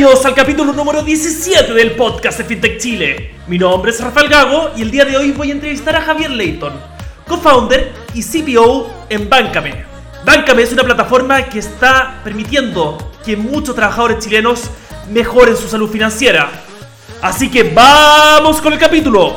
Bienvenidos al capítulo número 17 del podcast de FinTech Chile. Mi nombre es Rafael Gago y el día de hoy voy a entrevistar a Javier Leighton, co-founder y CPO en Bancame. Bancame es una plataforma que está permitiendo que muchos trabajadores chilenos mejoren su salud financiera. Así que vamos con el capítulo.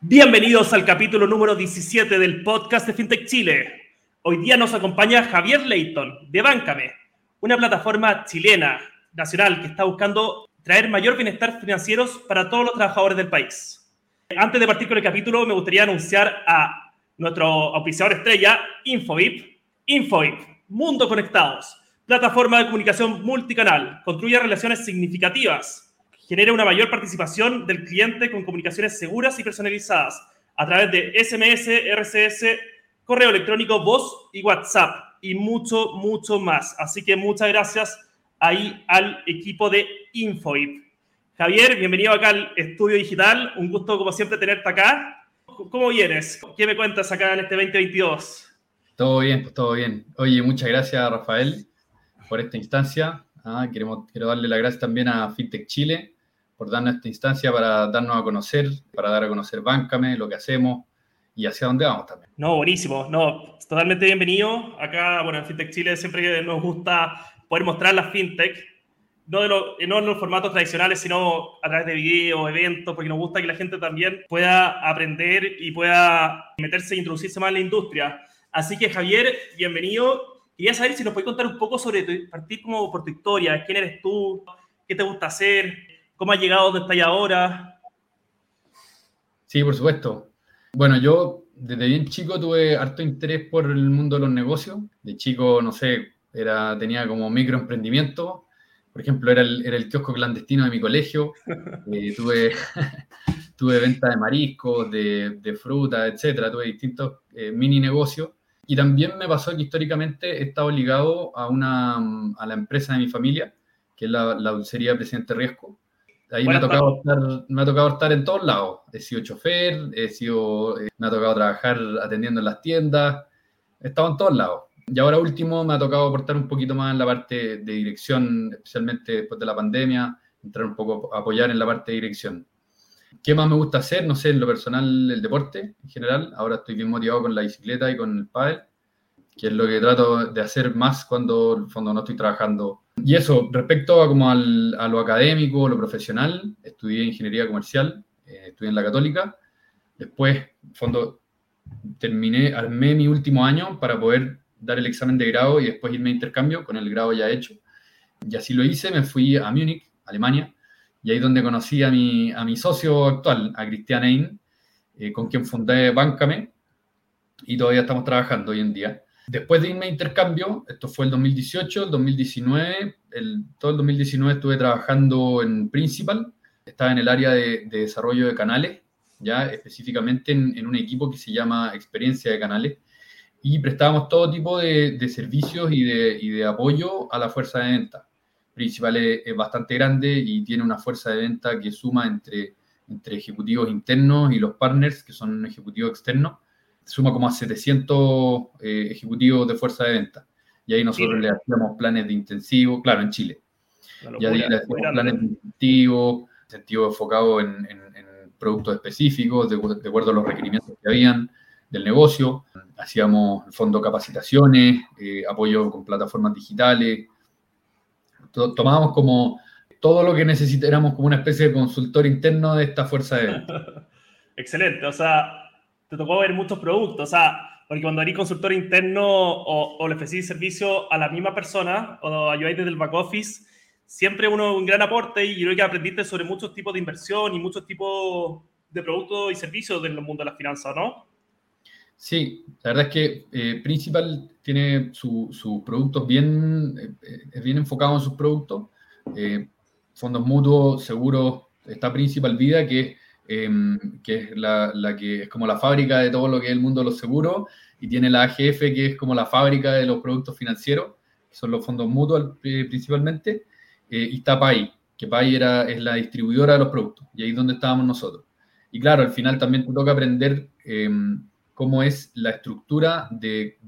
Bienvenidos al capítulo número 17 del podcast de FinTech Chile. Hoy día nos acompaña Javier Leighton de Bancame, una plataforma chilena, nacional, que está buscando traer mayor bienestar financiero para todos los trabajadores del país. Antes de partir con el capítulo, me gustaría anunciar a nuestro auspiciador estrella, Infovip. Infovip, Mundo Conectados, plataforma de comunicación multicanal, construye relaciones significativas, genera una mayor participación del cliente con comunicaciones seguras y personalizadas a través de SMS, RCS, correo electrónico, voz y WhatsApp y mucho, mucho más. Así que muchas gracias ahí al equipo de Infoip. Javier, bienvenido acá al estudio digital. Un gusto, como siempre, tenerte acá. ¿Cómo vienes? ¿Qué me cuentas acá en este 2022? Todo bien, pues todo bien. Oye, muchas gracias, Rafael, por esta instancia. Ah, queremos, quiero darle las gracias también a FinTech Chile por darnos esta instancia para darnos a conocer, para dar a conocer Báncame, lo que hacemos, y hacia dónde vamos también. No, buenísimo. No, totalmente bienvenido. Acá, bueno, en FinTech Chile siempre nos gusta poder mostrar las FinTech, no, de lo, no en los formatos tradicionales, sino a través de videos, eventos, porque nos gusta que la gente también pueda aprender y pueda meterse e introducirse más en la industria. Así que, Javier, bienvenido. Quería saber si nos puedes contar un poco sobre tu, partir como por tu historia, quién eres tú, qué te gusta hacer, cómo has llegado donde estás ahora. Sí, por supuesto. Bueno, yo desde bien chico tuve harto interés por el mundo de los negocios. De chico, no sé, era, tenía como microemprendimiento. Por ejemplo, era el, era el kiosco clandestino de mi colegio. Eh, tuve, tuve venta de mariscos, de, de fruta, etcétera. Tuve distintos eh, mini negocios. Y también me pasó que históricamente he estado ligado a, una, a la empresa de mi familia, que es la, la dulcería Presidente Riesco. Ahí me ha, tocado estar, me ha tocado estar en todos lados. He sido chofer, he sido, eh, me ha tocado trabajar atendiendo en las tiendas, he estado en todos lados. Y ahora último me ha tocado aportar un poquito más en la parte de dirección, especialmente después de la pandemia, entrar un poco a apoyar en la parte de dirección. ¿Qué más me gusta hacer? No sé, en lo personal, el deporte en general. Ahora estoy bien motivado con la bicicleta y con el pádel, que es lo que trato de hacer más cuando, en fondo, no estoy trabajando y eso, respecto a, como al, a lo académico, lo profesional, estudié ingeniería comercial, eh, estudié en la católica. Después, en fondo, terminé, armé mi último año para poder dar el examen de grado y después irme a intercambio con el grado ya hecho. Y así lo hice, me fui a Múnich, Alemania, y ahí donde conocí a mi, a mi socio actual, a Christian Ein, eh, con quien fundé Bancame, y todavía estamos trabajando hoy en día. Después de irme a intercambio, esto fue el 2018, el 2019, el, todo el 2019 estuve trabajando en Principal, estaba en el área de, desarrollo de canales, ya específicamente en, un equipo que se llama Experiencia de Canales, y prestábamos todo tipo de, servicios y de, y de, apoyo a la fuerza de venta. Principal es, es, bastante grande y tiene una fuerza de venta que suma entre, entre ejecutivos internos y los partners, que son ejecutivos externos suma como a 700 eh, ejecutivos de fuerza de venta. Y ahí nosotros le hacíamos planes de intensivo, claro, en Chile. y ahí le hacíamos planes de intensivo, incentivo enfocado en, en, productos específicos, de, acuerdo a los requerimientos que habían del negocio. Hacíamos, el fondo, capacitaciones, eh, apoyo con plataformas digitales. Tomábamos como todo lo que necesitáramos como una especie de consultor interno de esta fuerza de venta. Excelente, o sea, te tocó ver muchos productos, o sea, porque cuando eres consultor interno o, le ofrecís servicio a la misma persona o ayudáis desde el back office, siempre uno un gran aporte y creo que aprendiste sobre muchos tipos de inversión y muchos tipos de productos y servicios del mundo de las finanzas, ¿no? Sí, la verdad es que eh, Principal tiene sus productos bien, eh, bien enfocado en sus productos. Eh, fondos mutuos, seguros, está Principal Vida, que Em, que es la, que es como la fábrica de todo lo que es el mundo de los seguros, y tiene la AGF, que es como la fábrica de los productos financieros, que son los fondos mutuos eh, principalmente, eh, y está PAI, que PAI era, es la distribuidora de los productos, y ahí es donde estábamos nosotros. Y claro, al final también te toca aprender em, cómo es la estructura de,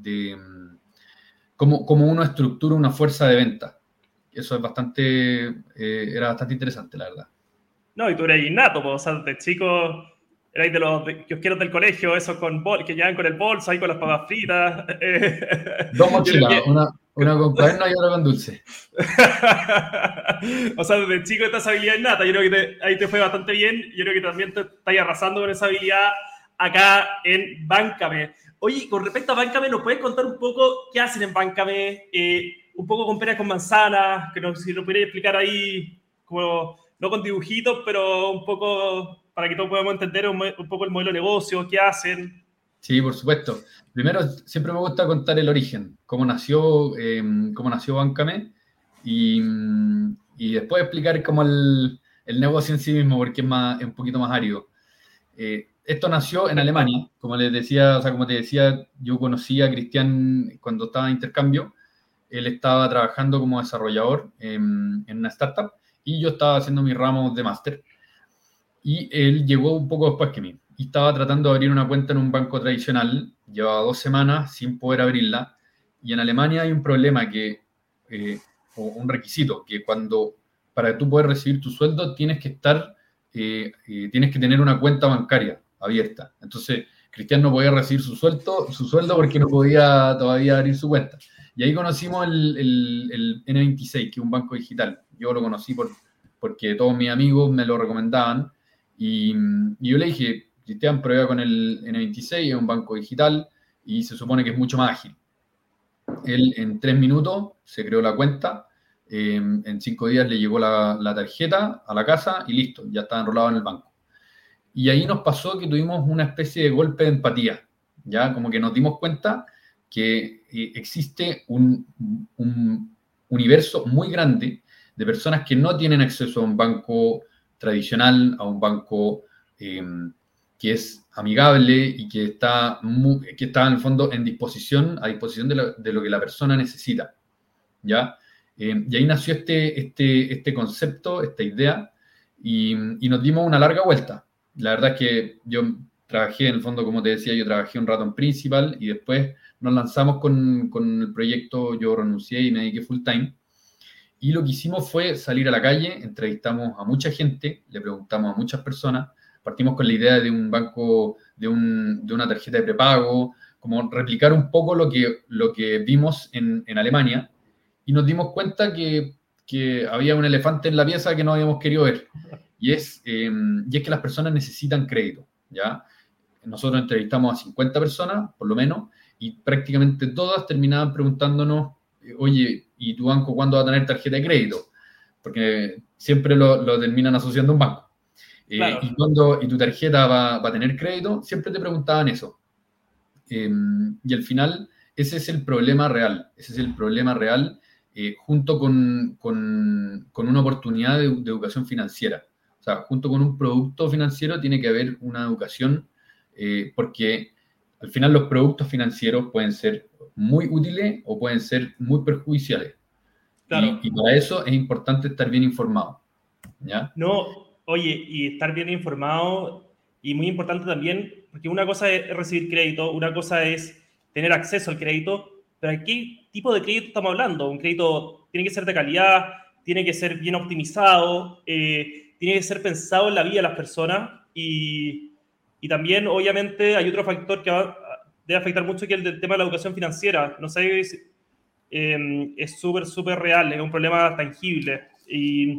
cómo, cómo, uno estructura una fuerza de venta. Eso es bastante, eh, era bastante interesante, la verdad. No, y tú eres innato, pues, o sea, de chico erais de los kiosqueros del colegio, esos con bol, que llevan con el bolso, ahí con las papas fritas. Dos mochilas, una, una con cuaderno y otra con dulce. o sea, desde chico esta habilidad innata, yo creo que ahí te fue bastante bien, yo creo que también te estás arrasando con esa habilidad acá en Bancame. Oye, con respecto a Bancame, ¿nos puedes contar un poco qué hacen en Bancame? Eh, un poco con peras con manzanas, que nos, si nos pudieras explicar ahí, como, no con dibujitos, pero un poco para que todos podamos entender un, poco el modelo de negocio, qué hacen. Sí, por supuesto. Primero, siempre me gusta contar el origen, cómo nació, eh, cómo nació Bancame y, y, después explicar cómo el, el, negocio en sí mismo, porque es, más, un poquito más árido. Eh, esto nació en Alemania, como les decía, o sea, como te decía, yo conocí a Cristian cuando estaba en intercambio. Él estaba trabajando como desarrollador en, en una startup y yo estaba haciendo mi ramo de máster y él llegó un poco después que mí. Y estaba tratando de abrir una cuenta en un banco tradicional, llevaba dos semanas sin poder abrirla. Y en Alemania hay un problema que, eh, o un requisito, que cuando, para tú poder recibir tu sueldo, tienes que estar, eh, eh, tienes que tener una cuenta bancaria abierta. Entonces, Cristian no podía recibir su sueldo, su sueldo porque no podía todavía abrir su cuenta. Y ahí conocimos el, el, el N26, que es un banco digital. Yo lo conocí por, porque todos mis amigos me lo recomendaban y, yo le dije, Cristian, prueba con el N26, es un banco digital y se supone que es mucho más ágil. Él en tres minutos se creó la cuenta, em, en cinco días le llegó la, la, tarjeta a la casa y listo, ya estaba enrolado en el banco. Y ahí nos pasó que tuvimos una especie de golpe de empatía, ya como que nos dimos cuenta que eh, existe un, un universo muy grande de personas que no tienen acceso a un banco tradicional, a un banco em, que es amigable y que está, que está en el fondo en disposición, a disposición de lo, que la persona necesita. ¿ya? Em, y ahí nació este, este, este concepto, esta idea, y, nos dimos una larga vuelta. La verdad es que yo trabajé, en el fondo, como te decía, yo trabajé un rato en Principal y después nos lanzamos con, con el proyecto, yo renuncié y me dediqué full time. Y lo que hicimos fue salir a la calle, entrevistamos a mucha gente, le preguntamos a muchas personas, partimos con la idea de un banco, de, un, de una tarjeta de prepago, como replicar un poco lo que, lo que vimos en, en Alemania, y nos dimos cuenta que, que, había un elefante en la pieza que no habíamos querido ver, y es, em, y es que las personas necesitan crédito, ¿ya? Nosotros entrevistamos a 50 personas, por lo menos, y prácticamente todas terminaban preguntándonos, oye, ¿y tu banco cuándo va a tener tarjeta de crédito? Porque siempre lo, terminan asociando a un banco. Eh, y, cuando, y tu tarjeta va, a tener crédito, siempre te preguntaban eso. Em, y al final, ese es el problema real. Ese es el problema real eh, junto con, con, con, una oportunidad de, de, educación financiera. O sea, junto con un producto financiero tiene que haber una educación, eh, porque al final los productos financieros pueden ser muy útiles o pueden ser muy perjudiciales. Y, para eso es importante estar bien informado. ¿ya? No, oye, y estar bien informado y muy importante también, porque una cosa es recibir crédito, una cosa es tener acceso al crédito, pero ¿qué tipo de crédito estamos hablando? Un crédito tiene que ser de calidad, tiene que ser bien optimizado, eh, tiene que ser pensado en la vida de las personas y, y también, obviamente, hay otro factor que debe afectar mucho que el del tema de la educación financiera. No sé, eh, es súper, súper real, es un problema tangible. Y,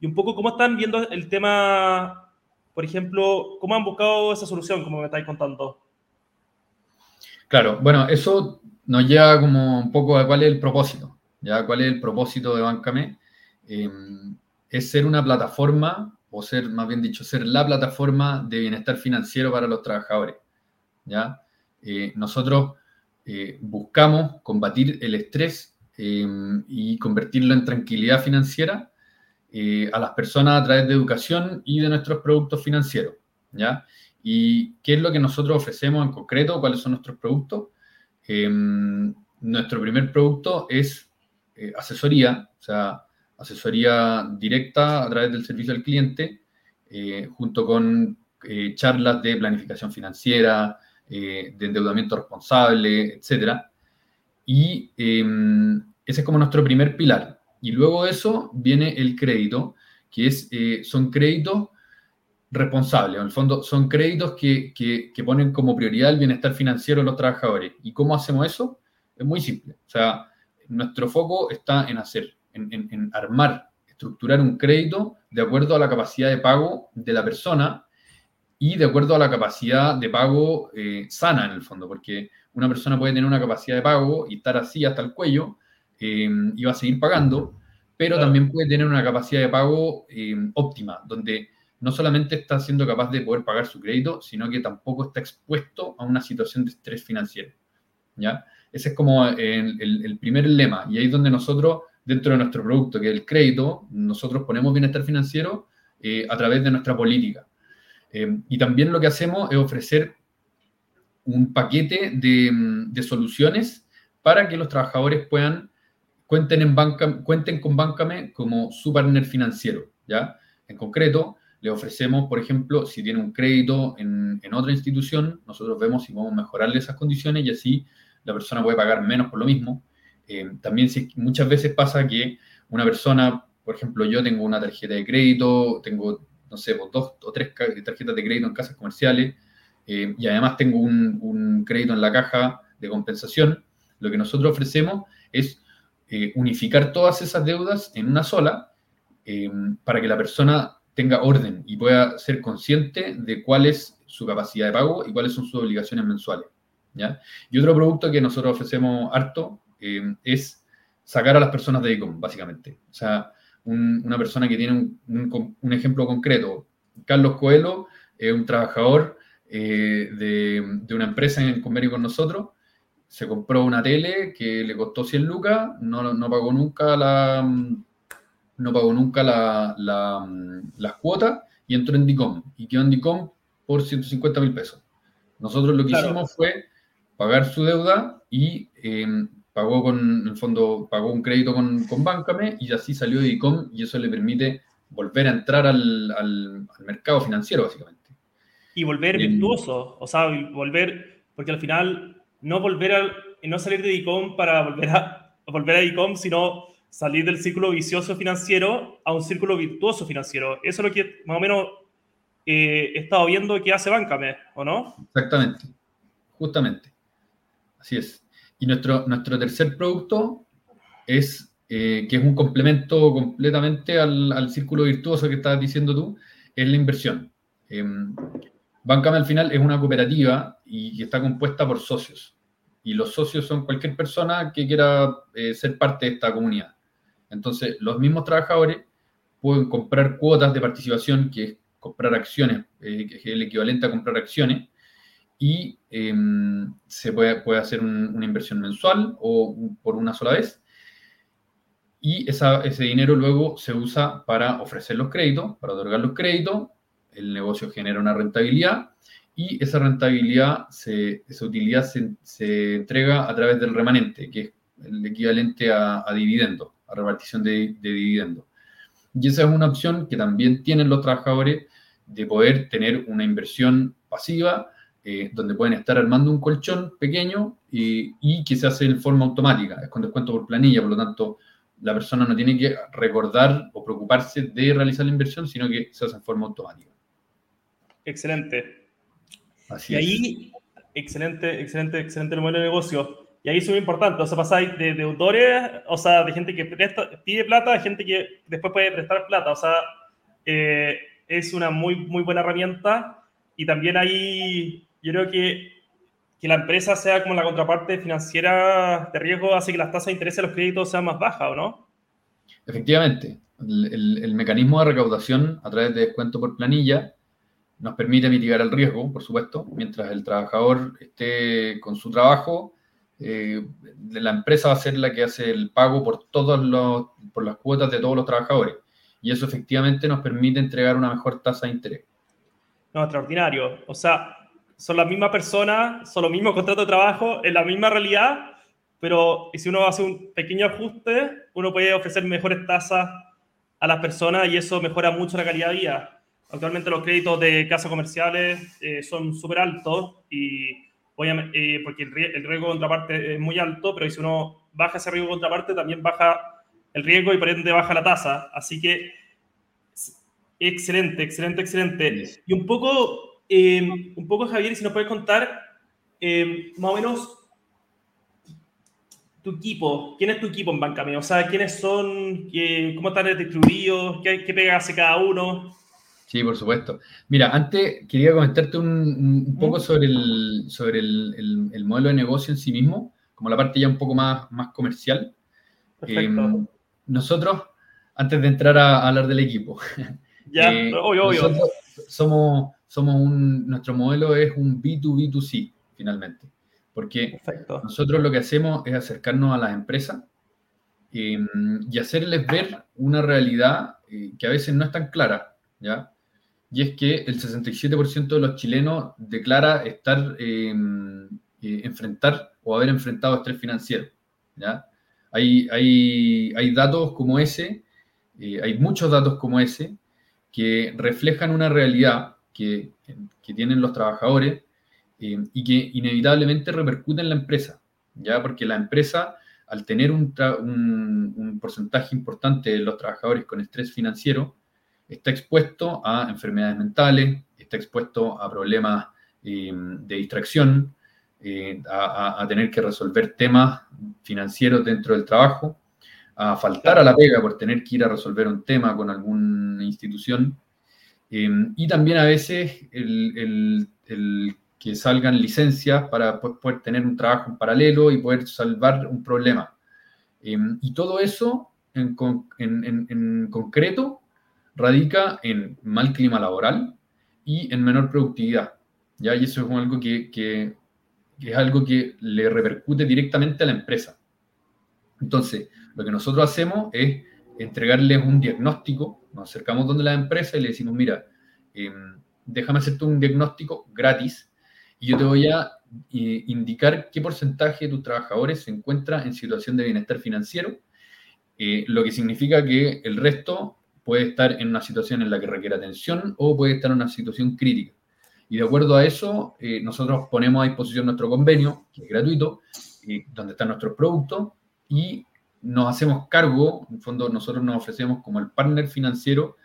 y, un poco cómo están viendo el tema, por ejemplo, cómo han buscado esa solución, como me estáis contando. Claro, bueno, eso nos lleva como un poco a cuál es el propósito, ya cuál es el propósito de Bancame. Eh, es ser una plataforma, o ser, más bien dicho, ser la plataforma de bienestar financiero para los trabajadores. ¿ya? Eh, nosotros eh, buscamos combatir el estrés eh, y convertirlo en tranquilidad financiera a las personas a través de educación y de nuestros productos financieros. ¿ya? ¿Y qué es lo que nosotros ofrecemos en concreto? ¿Cuáles son nuestros productos? nuestro primer producto es asesoría, o sea, asesoría directa a través del servicio al cliente, junto con charlas de planificación financiera, eh, de endeudamiento responsable, etc. Y em, ese es como nuestro primer pilar. Y luego de eso viene el crédito, que es, eh, son créditos responsables. En el fondo, son créditos que, que, ponen como prioridad el bienestar financiero de los trabajadores. ¿Y cómo hacemos eso? Es muy simple. O sea, nuestro foco está en hacer, en, en armar, estructurar un crédito de acuerdo a la capacidad de pago de la persona y de acuerdo a la capacidad de pago eh, sana en el fondo, porque una persona puede tener una capacidad de pago y estar así hasta el cuello eh, y va a seguir pagando, pero también puede tener una capacidad de pago eh, óptima, donde no solamente está siendo capaz de poder pagar su crédito, sino que tampoco está expuesto a una situación de estrés financiero. ¿ya? Ese es como el, el primer lema, y ahí es donde nosotros, dentro de nuestro producto, que es el crédito, nosotros ponemos bienestar financiero a través de nuestra política. Eh, y también lo que hacemos es ofrecer un paquete de, soluciones para que los trabajadores puedan cuenten, en banca, cuenten con Bancame como su partner financiero. ¿ya? En concreto, le ofrecemos, por ejemplo, si tiene un crédito en, otra institución, nosotros vemos si podemos mejorarle esas condiciones y así la persona puede pagar menos por lo mismo. Eh, también si, muchas veces pasa que una persona, por ejemplo, yo tengo una tarjeta de crédito, tengo no sé, pues, dos o tres tarjetas de crédito en casas comerciales eh, y además tengo un, crédito en la caja de compensación, lo que nosotros ofrecemos es eh, unificar todas esas deudas en una sola eh, para que la persona tenga orden y pueda ser consciente de cuál es su capacidad de pago y cuáles son sus obligaciones mensuales. ¿ya? Y otro producto que nosotros ofrecemos harto es sacar a las personas de ICOM, básicamente. O sea, una persona que tiene un, ejemplo concreto. Carlos Coelho es un trabajador eh, de, una empresa en convenio con nosotros. Se compró una tele que le costó 100 lucas, no, no pagó nunca la no pagó nunca la, las cuotas y entró en DICOM y quedó en DICOM por 150 mil pesos. Nosotros lo que hicimos fue pagar su deuda y eh, pagó con, en el fondo, pagó un crédito con, con Bancame y así salió de ICOM y eso le permite volver a entrar al, al, mercado financiero, básicamente. Y volver virtuoso, o sea, volver, porque al final no volver a, no salir de ICOM para volver a, volver a ICOM, sino salir del círculo vicioso financiero a un círculo virtuoso financiero. Eso es lo que más o menos eh, he estado viendo que hace Bancame, ¿o no? Exactamente, justamente. Así es. Y nuestro, nuestro tercer producto es, eh, que es un complemento completamente al, al, círculo virtuoso que estabas diciendo tú, es la inversión. Eh, Bancame al final es una cooperativa y está compuesta por socios. Y los socios son cualquier persona que quiera eh, ser parte de esta comunidad. Entonces, los mismos trabajadores pueden comprar cuotas de participación, que es comprar acciones, que es el equivalente a comprar acciones, y em, se puede, puede hacer una inversión mensual o por una sola vez. Y ese dinero luego se usa para ofrecer los créditos, para otorgar los créditos. El negocio genera una rentabilidad y esa rentabilidad, se, esa utilidad se, entrega a través del remanente, que es el equivalente a, dividendo, a repartición de, de. Y esa es una opción que también tienen los trabajadores de poder tener una inversión pasiva eh, donde pueden estar armando un colchón pequeño y, que se hace en forma automática, es con descuento por planilla, por lo tanto, la persona no tiene que recordar o preocuparse de realizar la inversión, sino que se hace en forma automática. Excelente. Así y ahí, excelente, excelente, excelente el modelo de negocio. Y ahí es muy importante, o sea, pasáis de deudores, o sea, de gente que pide plata a gente que después puede prestar plata, o sea, eh, es una muy, muy buena herramienta y también ahí yo creo que que la empresa sea como la contraparte financiera de riesgo hace que las tasas de interés de los créditos sean más bajas, ¿o no? Efectivamente. El, mecanismo de recaudación a través de descuento por planilla nos permite mitigar el riesgo, por supuesto, mientras el trabajador esté con su trabajo, eh, la empresa va a ser la que hace el pago por, todos los, por las cuotas de todos los trabajadores. Y eso efectivamente nos permite entregar una mejor tasa de interés. No, extraordinario. O sea, son las mismas personas, son los mismos contratos de trabajo, en la misma realidad, pero si uno hace un pequeño ajuste, uno puede ofrecer mejores tasas a las personas y eso mejora mucho la calidad de vida. Actualmente los créditos de casas comerciales eh, son súper altos y eh, porque el, el riesgo de contraparte es muy alto, pero si uno baja ese riesgo de contraparte, también baja el riesgo y por ende baja la tasa. Así que excelente, excelente, excelente. Y un poco, eh, un poco Javier, si nos puedes contar eh, más o menos tu equipo, ¿quién es tu equipo en Bancame? O sea, ¿quiénes son? Qué, ¿Cómo están distribuidos? ¿Qué, qué pega hace cada uno? Sí, por supuesto. Mira, antes quería comentarte un, poco sobre, el, sobre el, el, modelo de negocio en sí mismo, como la parte ya un poco más, más comercial. Perfecto. Eh, nosotros, antes de entrar a, hablar del equipo, ya, eh, obvio, obvio. somos, somos un, nuestro modelo es un B2B2C, finalmente. Porque nosotros lo que hacemos es acercarnos a las empresas eh, y hacerles ver una realidad eh, que a veces no es tan clara, ¿ya? Y es que el 67% de los chilenos declara estar, eh, enfrentar o haber enfrentado estrés financiero, ¿ya? Hay, hay, hay datos como ese, hay muchos datos como ese, que reflejan una realidad que, tienen los trabajadores eh, y que inevitablemente repercute en la empresa, ¿ya? Porque la empresa, al tener un, porcentaje importante de los trabajadores con estrés financiero, está expuesto a enfermedades mentales, está expuesto a problemas eh, de distracción, eh, a, tener que resolver temas financieros dentro del trabajo, a faltar a la pega por tener que ir a resolver un tema con alguna institución. Y también a veces el, el, el, que salgan licencias para poder tener un trabajo en paralelo y poder salvar un problema. Em, y todo eso en, concreto radica en mal clima laboral y en menor productividad. ¿ya? Y eso es algo que, es algo que le repercute directamente a la empresa. Entonces, lo que nosotros hacemos es entregarles un diagnóstico, nos acercamos donde la empresa y le decimos, mira, em, déjame hacerte un diagnóstico gratis y yo te voy a eh, indicar qué porcentaje de tus trabajadores se encuentra en situación de bienestar financiero, eh, lo que significa que el resto puede estar en una situación en la que requiere atención o puede estar en una situación crítica. Y de acuerdo a eso, eh, nosotros ponemos a disposición nuestro convenio, que es gratuito, donde están nuestros productos, y nos hacemos cargo, en fondo nosotros nos ofrecemos como el partner financiero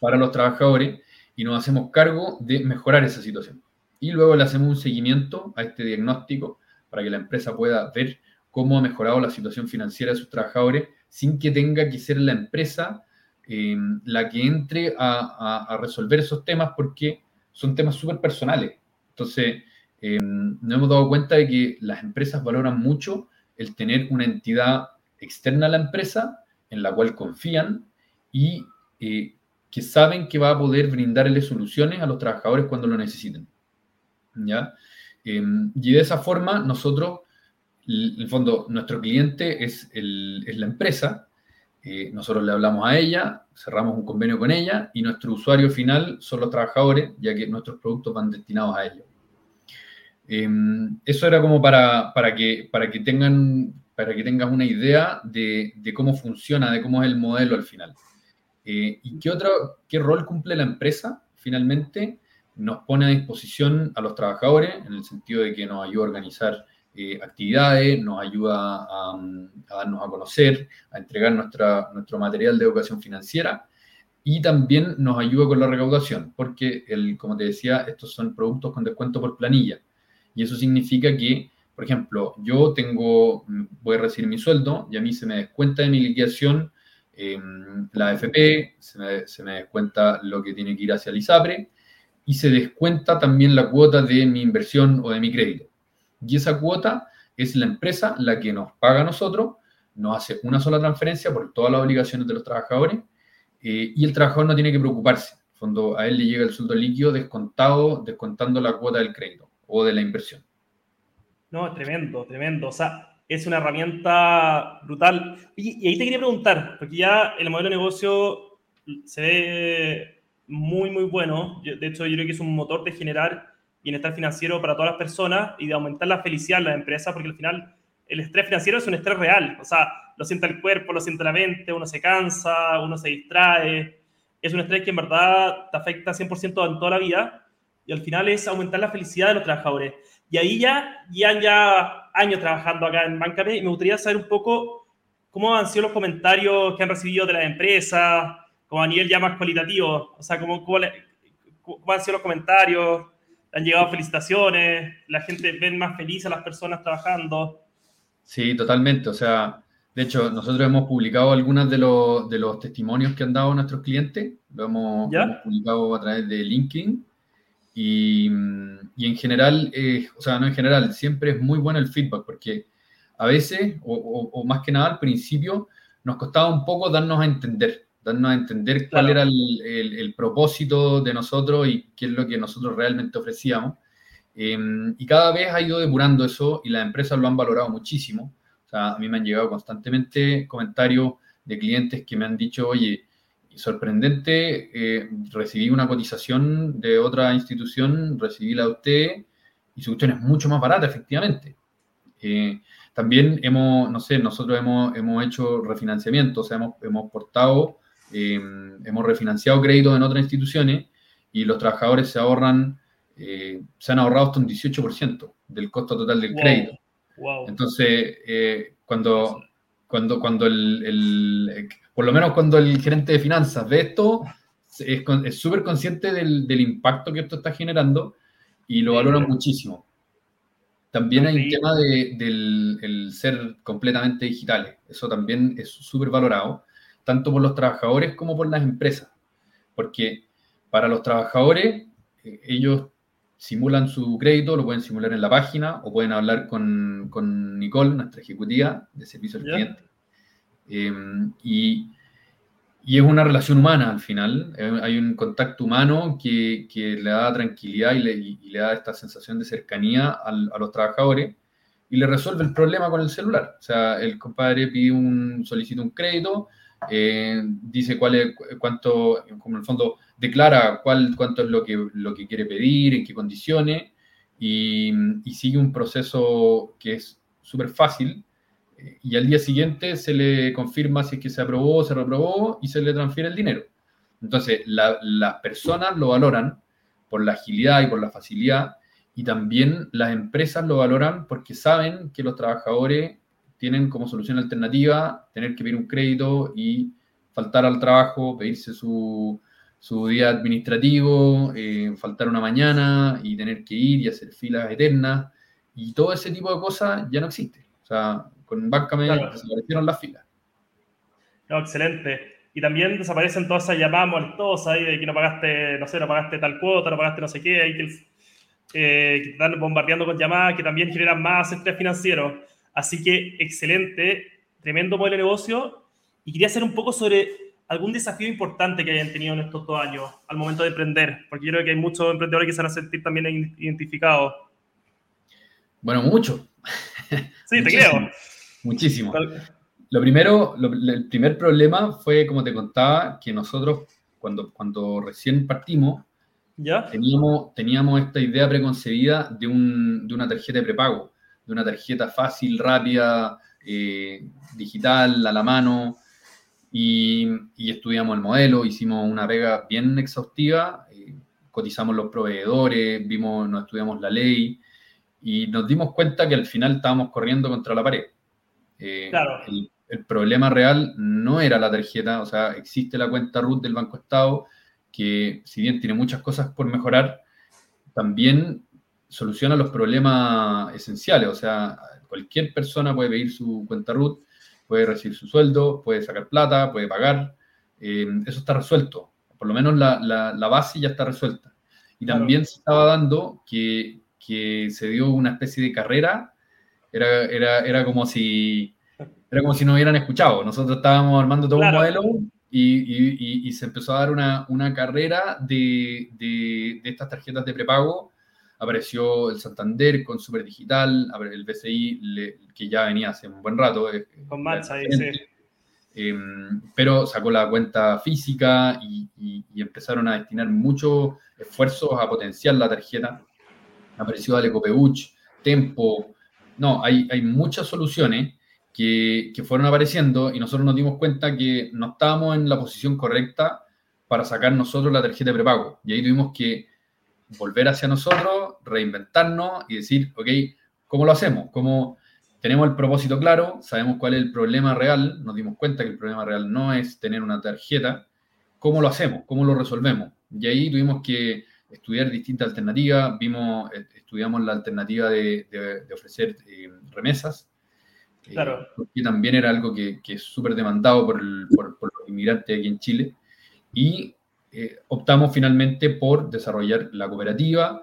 para los trabajadores y nos hacemos cargo de mejorar esa situación y luego le hacemos un seguimiento a este diagnóstico para que la empresa pueda ver cómo ha mejorado la situación financiera de sus trabajadores sin que tenga que ser la empresa eh, la que entre a, resolver esos temas porque son temas súper personales. Entonces, eh, nos hemos dado cuenta de que las empresas valoran mucho el tener una entidad externa a la empresa en la cual confían y eh, que saben que va a poder brindarle soluciones a los trabajadores cuando lo necesiten. ¿ya? Em, y de esa forma nosotros, en el fondo, nuestro cliente es, es la empresa, eh, nosotros le hablamos a ella, cerramos un convenio con ella y nuestro usuario final son los trabajadores, ya que nuestros productos van destinados a ellos. Em, eso era como para, para, que, para, que tengan, para que tengas una idea de, cómo funciona, de cómo es el modelo al final. Eh, ¿Y qué, otro, qué rol cumple la empresa finalmente? nos pone a disposición a los trabajadores en el sentido de que nos ayuda a organizar eh, actividades, nos ayuda a, darnos a conocer, a entregar nuestra, nuestro material de educación financiera y también nos ayuda con la recaudación, porque, el, como te decía, estos son productos con descuento por planilla. Y eso significa que, por ejemplo, yo tengo, voy a recibir mi sueldo y a mí se me descuenta de mi liquidación em, la AFP, se me, se me descuenta lo que tiene que ir hacia el ISAPRE, y se descuenta también la cuota de mi inversión o de mi crédito. Y esa cuota es la empresa la que nos paga a nosotros, nos hace una sola transferencia por todas las obligaciones de los trabajadores eh, y el trabajador no tiene que preocuparse. En fondo, a él le llega el sueldo líquido descontado, descontando la cuota del crédito o de la inversión. No, tremendo, tremendo. O sea, es una herramienta brutal. Y, y ahí te quería preguntar, porque ya el modelo de negocio se ve muy, muy bueno. de hecho, yo creo que es un motor de generar bienestar financiero para todas las personas y de aumentar la felicidad en la empresa, porque al final el estrés financiero es un estrés real. O sea, lo siente el cuerpo, lo siente la mente, uno se cansa, uno se distrae. Es un estrés que en verdad te afecta 100% en toda la vida y al final es aumentar la felicidad de los trabajadores. Y ahí ya, ya, ya años trabajando acá en Bancame y me gustaría saber un poco cómo han sido los comentarios que han recibido de las empresas, como a nivel ya más cualitativo, o sea, cómo, cómo, cómo han sido los comentarios, han llegado felicitaciones, la gente ve más feliz a las personas trabajando. Sí, totalmente, o sea, de hecho, nosotros hemos publicado algunos de los, de los testimonios que han dado nuestros clientes, lo hemos, publicado a través de LinkedIn y, y en general, eh, o sea, no en general, siempre es muy bueno el feedback porque a veces, o, más que nada al principio, nos costaba un poco darnos a entender, darnos a entender cuál era el, el, propósito de nosotros y qué es lo que nosotros realmente ofrecíamos. Em, y cada vez ha ido depurando eso y las empresas lo han valorado muchísimo. O sea, a mí me han llegado constantemente comentarios de clientes que me han dicho, oye, sorprendente, eh, recibí una cotización de otra institución, recibí la de usted y su cuestión es mucho más barata, efectivamente. Eh, también hemos, no sé, nosotros hemos, hemos hecho refinanciamiento, o sea, hemos, hemos portado, eh, hemos refinanciado créditos en otras instituciones y los trabajadores se ahorran, eh, se han ahorrado hasta un 18% del costo total del crédito. Entonces, cuando, cuando, cuando el, por lo menos cuando el gerente de finanzas ve esto, es súper consciente del, del, impacto que esto está generando y lo valora muchísimo. También hay un tema de, del ser completamente digitales. Eso también es súper valorado, tanto por los trabajadores como por las empresas. Porque para los trabajadores, eh, ellos simulan su crédito, lo pueden simular en la página o pueden hablar con, con Nicole, nuestra ejecutiva de servicio al cliente. Em, y y es una relación humana al final, eh, hay un contacto humano que, que le da tranquilidad y le, y le, da esta sensación de cercanía al, a los trabajadores y le resuelve el problema con el celular. O sea, el compadre pide un, solicita un crédito, eh, dice cuál es, cuánto, como en el fondo, declara cuál, cuánto es lo que, lo que quiere pedir, en qué condiciones, y, y sigue un proceso que es súper fácil y al día siguiente se le confirma si es que se aprobó o se reprobó y se le transfiere el dinero. Entonces, las personas lo valoran por la agilidad y por la facilidad y también las empresas lo valoran porque saben que los trabajadores tienen como solución alternativa tener que pedir un crédito y faltar al trabajo, pedirse su, su día administrativo, eh, faltar una mañana y tener que ir y hacer filas eternas. Y todo ese tipo de cosas ya no existe. O sea, con Bancame desaparecieron las filas. No, excelente. Y también desaparecen todas esas llamadas molestosas ahí de que no pagaste, no sé, no pagaste tal cuota, no pagaste no sé qué, y que, eh, que te están bombardeando con llamadas que también generan más estrés financiero. Así que excelente, tremendo modelo de negocio. Y quería hacer un poco sobre algún desafío importante que hayan tenido en estos dos años al momento de emprender, porque yo creo que hay muchos emprendedores que se van a sentir también identificados. Bueno, mucho. Sí, te creo. Muchísimo. Lo primero, el primer problema fue, como te contaba, que nosotros cuando, cuando recién partimos, ¿Ya? Teníamos, teníamos esta idea preconcebida de, un, de una tarjeta de prepago, de una tarjeta fácil, rápida, eh, digital, a la mano, y, y, estudiamos el modelo, hicimos una pega bien exhaustiva, eh, cotizamos los proveedores, vimos, nos estudiamos la ley, y nos dimos cuenta que al final estábamos corriendo contra la pared. Eh, el, problema real no era la tarjeta, o sea, existe la cuenta RUT del Banco Estado, que si bien tiene muchas cosas por mejorar, también soluciona los problemas esenciales, o sea, cualquier persona puede pedir su cuenta RUT, puede recibir su sueldo, puede sacar plata, puede pagar, eh, eso está resuelto, por lo menos la, la, base ya está resuelta. Y también se estaba dando que, que se dio una especie de carrera era, era, era, como si, era como si no hubieran escuchado. Nosotros estábamos armando todo un modelo y, y, y, se empezó a dar una, una carrera de, de, de, estas tarjetas de prepago. Apareció el Santander con Super Digital, el BCI, que ya venía hace un buen rato. Eh, con Matcha, sí. Em, pero sacó la cuenta física y, y, empezaron a destinar muchos esfuerzos a potenciar la tarjeta. Apareció Aleco Peuch, Tempo, no, hay, muchas soluciones que, que, fueron apareciendo y nosotros nos dimos cuenta que no estábamos en la posición correcta para sacar nosotros la tarjeta de prepago. Y ahí tuvimos que volver hacia nosotros, reinventarnos y decir, ok, ¿cómo lo hacemos? ¿Cómo tenemos el propósito claro? Sabemos cuál es el problema real, nos dimos cuenta que el problema real no es tener una tarjeta, ¿cómo lo hacemos? ¿Cómo lo resolvemos? Y ahí tuvimos que estudiar distintas alternativas, vimos, eh, estudiamos la alternativa de, ofrecer eh, remesas, eh, claro. que también era algo que, es súper demandado por, por, por, los inmigrantes aquí en Chile, y optamos finalmente por desarrollar la cooperativa,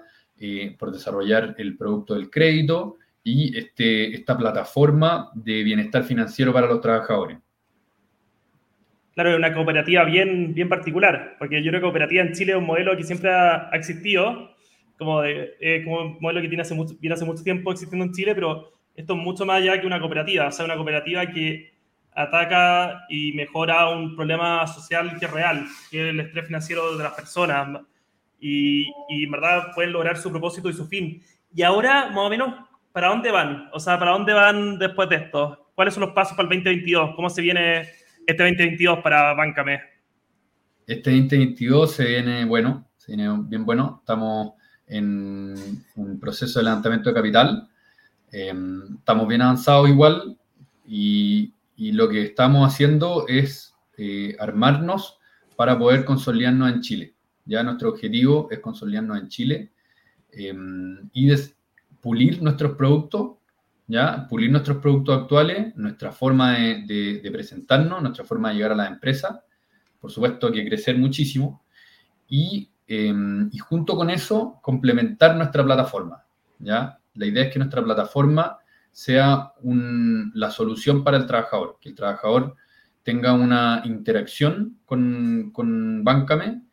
por desarrollar el producto del crédito y este, esta plataforma de bienestar financiero para los trabajadores. Claro, es una cooperativa bien, bien particular, porque yo creo que cooperativa en Chile es un modelo que siempre ha existido, como, de, como un modelo que tiene hace mucho, viene hace mucho tiempo existiendo en Chile, pero esto es mucho más allá que una cooperativa, o sea, una cooperativa que ataca y mejora un problema social que es real, que es el estrés financiero de las personas, y, y en verdad pueden lograr su propósito y su fin. Y ahora, más o menos, ¿para dónde van? O sea, ¿para dónde van después de esto? ¿Cuáles son los pasos para el 2022? ¿Cómo se viene este 2022 para Bancame? Este 2022 se viene bueno, se viene bien bueno. Estamos en un proceso de levantamiento de capital. Em, estamos bien avanzados igual y, lo que estamos haciendo es eh, armarnos para poder consolidarnos en Chile. Ya nuestro objetivo es consolidarnos en Chile em, y pulir nuestros productos ¿ya? Pulir nuestros productos actuales, nuestra forma de, presentarnos, nuestra forma de llegar a la empresa, por supuesto que crecer muchísimo, em, y, junto con eso complementar nuestra plataforma, ¿ya? La idea es que nuestra plataforma sea la solución para el trabajador, que el trabajador tenga una interacción con, con Bancame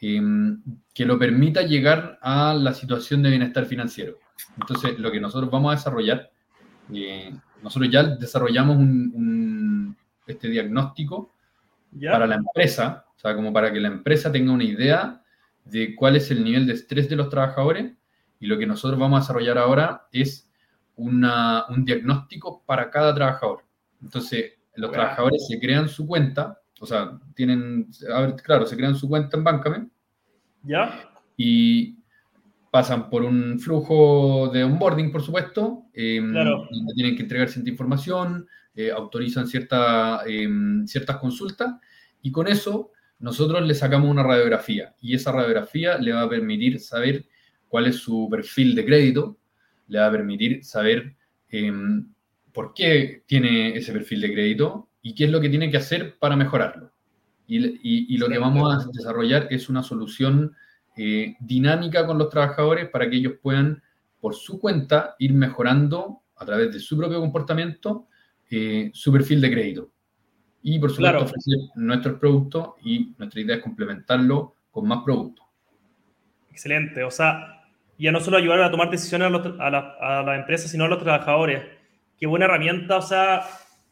em, que lo permita llegar a la situación de bienestar financiero. Entonces, lo que nosotros vamos a desarrollar eh, nosotros ya desarrollamos un, este diagnóstico para la empresa, o sea, como para que la empresa tenga una idea de cuál es el nivel de estrés de los trabajadores y lo que nosotros vamos a desarrollar ahora es una, un diagnóstico para cada trabajador. Entonces, los trabajadores se crean su cuenta, o sea, tienen, a ver, claro, se crean su cuenta en Bancame. ¿Ya? Y pasan por un flujo de onboarding, por supuesto, eh, donde tienen que entregar cierta información, eh, autorizan cierta, em, ciertas consultas, y con eso nosotros le sacamos una radiografía, y esa radiografía le va a permitir saber cuál es su perfil de crédito, le va a permitir saber em, por qué tiene ese perfil de crédito y qué es lo que tiene que hacer para mejorarlo. Y, y lo que vamos a desarrollar es una solución eh, dinámica con los trabajadores para que ellos puedan, por su cuenta, ir mejorando a través de su propio comportamiento eh, su perfil de crédito. Y, por supuesto, ofrecer nuestros productos y nuestra idea es complementarlo con más productos. Excelente. O sea, ya no solo ayudar a tomar decisiones a, la, a las empresas, sino a los trabajadores. Qué buena herramienta, o sea,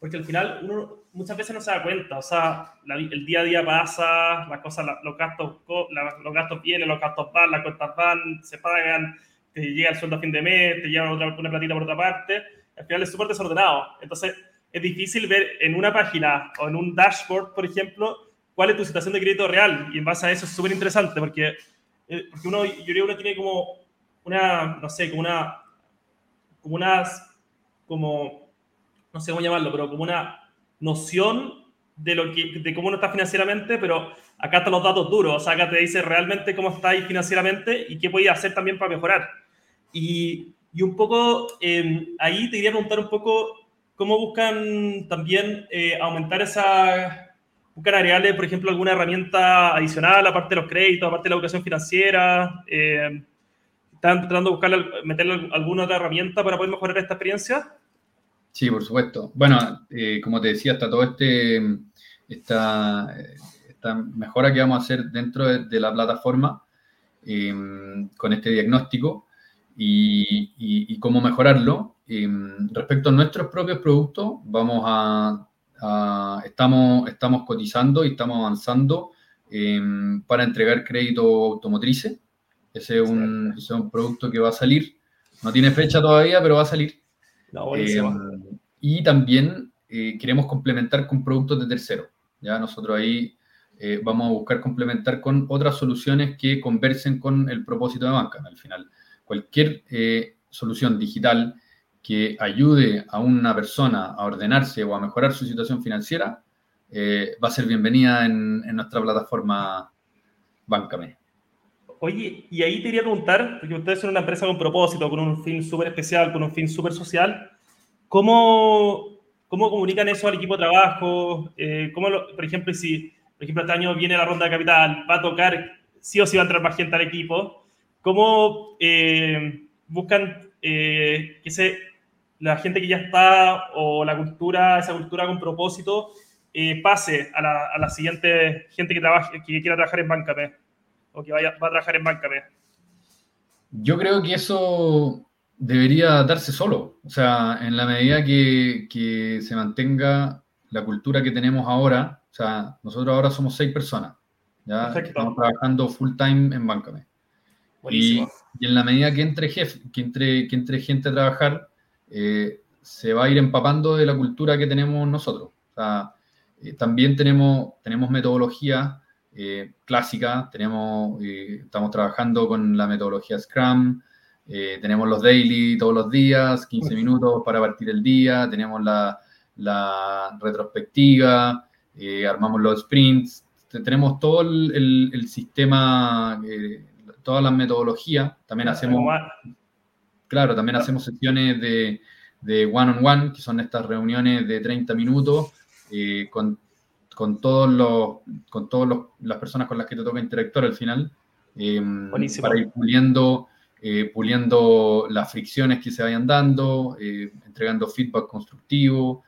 porque al final uno muchas veces no se da cuenta, o sea, el día a día pasa, las cosas, los gastos, los gastos vienen, los gastos van, las cuentas van, se pagan, te llega el sueldo a fin de mes, te llega otra, una platita por otra parte, al final es súper desordenado. Entonces, es difícil ver en una página o en un dashboard, por ejemplo, cuál es tu situación de crédito real. Y en base a eso es súper interesante porque, eh, porque uno, yo creo que uno tiene como una, no sé, como una, como unas, como, no sé cómo llamarlo, pero como una noción de, lo que, de cómo uno está financieramente, pero acá están los datos duros, o sea, acá te dice realmente cómo estáis financieramente y qué podéis hacer también para mejorar. Y, un poco, em, ahí te quería preguntar un poco cómo buscan también eh, aumentar esa... Buscan agregarle, por ejemplo, alguna herramienta adicional, aparte de los créditos, aparte de la educación financiera. Eh, ¿Están tratando de buscar, meterle alguna otra herramienta para poder mejorar esta experiencia? Sí, por supuesto. Bueno, eh, como te decía, hasta todo este esta, esta, mejora que vamos a hacer dentro de, la plataforma em, con este diagnóstico y, cómo mejorarlo. Em, respecto a nuestros propios productos, vamos a, estamos, estamos cotizando y estamos avanzando em, para entregar crédito automotrices. Ese es, un, ese es un producto que va a salir. No tiene fecha todavía, pero va a salir. Eh, y también eh, queremos complementar con productos de tercero. Ya nosotros ahí eh, vamos a buscar complementar con otras soluciones que conversen con el propósito de banca. Al final, cualquier eh, solución digital que ayude a una persona a ordenarse o a mejorar su situación financiera eh, va a ser bienvenida en, nuestra plataforma Bancame. Oye, y ahí te quería preguntar, porque ustedes son una empresa con propósito, con un fin súper especial, con un fin súper social, ¿cómo, ¿cómo comunican eso al equipo de trabajo? ¿cómo por ejemplo, si por ejemplo, este año viene la ronda de capital, va a tocar, sí o sí va a entrar más gente al equipo. ¿Cómo eh, buscan eh, que se, la gente que ya está o la cultura, esa cultura con propósito, eh, pase a la, a la, siguiente gente que, trabaje, que quiera trabajar en Bancame o que vaya, va a trabajar en Bancame? Yo creo que eso debería darse solo. O sea, en la medida que, que se mantenga la cultura que tenemos ahora, o sea, nosotros ahora somos seis personas. ¿ya? Estamos trabajando full time en Bancame. Y, y, en la medida que entre, jefe, que entre, que entre gente a trabajar, eh, se va a ir empapando de la cultura que tenemos nosotros. O sea, eh, también tenemos, tenemos metodología eh, clásica, tenemos, estamos trabajando con la metodología Scrum, tenemos los daily todos los días, 15 minutos para partir el día, tenemos la, la retrospectiva, armamos los sprints, tenemos todo el, sistema, eh, todas las metodologías, también hacemos, claro, también hacemos sesiones de, one-on-one, que son estas reuniones de 30 minutos, eh, con, con, todos los, con todas las personas con las que te toca interactuar al final, em, para ir puliendo, puliendo las fricciones que se vayan dando, entregando feedback constructivo,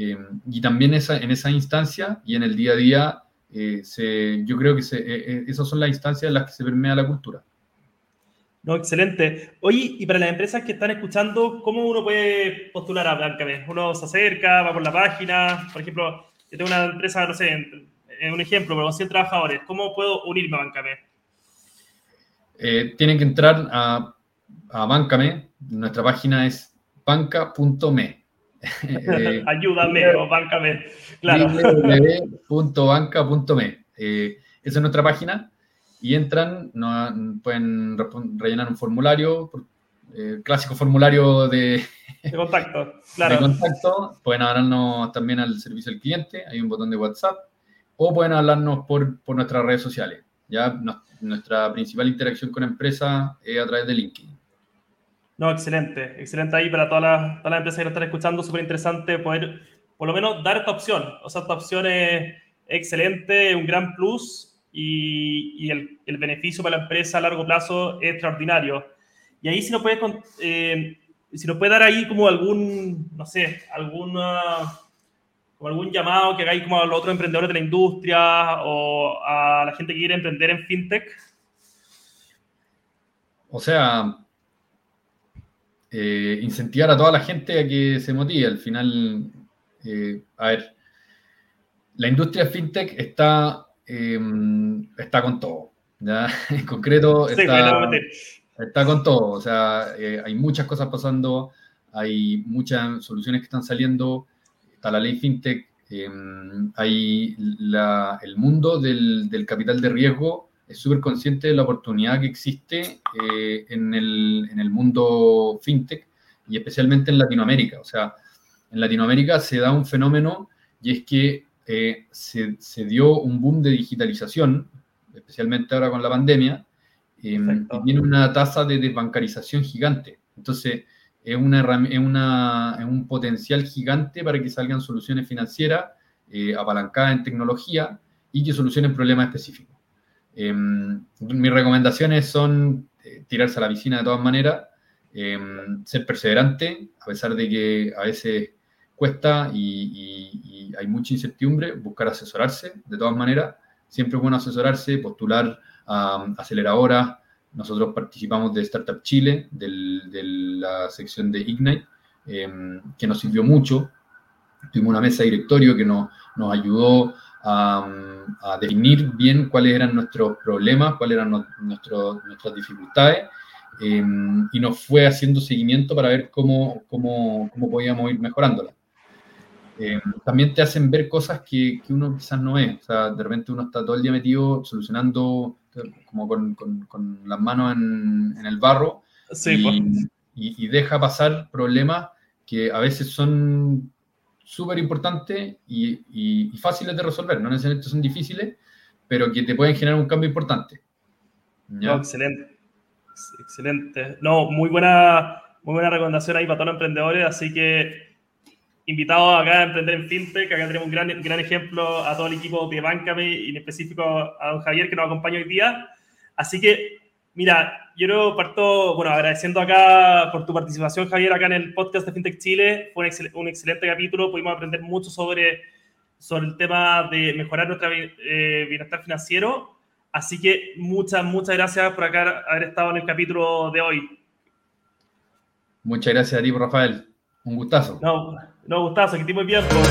eh, y también esa, en esa instancia y en el día a día, eh, se, yo creo que se, eh, esas son las instancias en las que se permea la cultura. No, excelente. Oye, y para las empresas que están escuchando, ¿cómo uno puede postular a Blancame? Uno se acerca, va por la página, por ejemplo, yo tengo una empresa, no sé, en, un ejemplo, pero con 100 trabajadores, ¿cómo puedo unirme a Bancame? tienen que entrar a, a Bancame, nuestra página es banca.me. Eh, Ayúdame o bancame. Claro. www.banca.me. Eh, esa es nuestra página y entran, no, pueden rellenar un formulario, eh, clásico formulario de, contacto. Claro. De contacto. Pueden hablarnos también al servicio al cliente, hay un botón de WhatsApp, o pueden hablarnos por, por nuestras redes sociales. Ya nuestra principal interacción con empresa es a través de LinkedIn. No, excelente, excelente ahí para todas las, empresas que lo están escuchando, súper interesante poder por lo menos dar esta opción. O sea, esta opción es excelente, un gran plus y, y el, beneficio para la empresa a largo plazo es extraordinario. Y ahí si nos puede, eh, si nos puede dar ahí como algún, no sé, alguna, como algún llamado que hagáis como a los otros emprendedores de la industria o a la gente que quiere emprender en fintech. O sea, eh, incentivar a toda la gente a que se motive. Al final, eh, a ver, la industria fintech está, em, está con todo. ¿ya? En concreto, está, está, con todo. O sea, eh, hay muchas cosas pasando, hay muchas soluciones que están saliendo. Está la ley fintech, em, hay el mundo del, del capital de riesgo es súper consciente de la oportunidad que existe eh, en, el, en, el, mundo fintech y especialmente en Latinoamérica. O sea, en Latinoamérica se da un fenómeno y es que eh, se, se, dio un boom de digitalización, especialmente ahora con la pandemia, em, y tiene una tasa de desbancarización gigante. Entonces, es, una, es, una, es un potencial gigante para que salgan soluciones financieras eh, apalancadas en tecnología y que solucionen problemas específicos. Em, mis recomendaciones son eh, tirarse a la piscina de todas maneras, em, ser perseverante, a pesar de que a veces cuesta y, hay mucha incertidumbre, buscar asesorarse de todas maneras. Siempre es bueno asesorarse, postular a aceleradoras. Nosotros participamos de Startup Chile, de la sección de Ignite, em, que nos sirvió mucho. Tuvimos una mesa de directorio que nos, nos ayudó a, definir bien cuáles eran nuestros problemas, cuáles eran nuestras dificultades, em, y nos fue haciendo seguimiento para ver cómo, cómo, cómo podíamos ir mejorándola. eh, también te hacen ver cosas que, que, uno quizás no ve. O sea, de repente uno está todo el día metido solucionando como con, con, las manos en, en, el barro sí, y, y, y, deja pasar problemas que a veces son súper importantes y, y, fáciles de resolver. No necesariamente son difíciles, pero que te pueden generar un cambio importante. No, excelente. Excelente. No, muy buena, muy buena recomendación ahí para todos los emprendedores, así que invitados acá a emprender en FinTech, acá tenemos un gran, gran ejemplo a todo el equipo de Bancame y en específico a don Javier que nos acompaña hoy día. Así que, mira, yo parto, bueno, agradeciendo acá por tu participación, Javier, acá en el podcast de FinTech Chile. Fue un, excel, un excelente capítulo, pudimos aprender mucho sobre, sobre el tema de mejorar nuestro eh, bienestar financiero Así que muchas, muchas gracias por acá haber estado en el capítulo de hoy. Muchas gracias a ti, Rafael. Un gustazo. No, no, gustazo, que estés muy bien. Pues,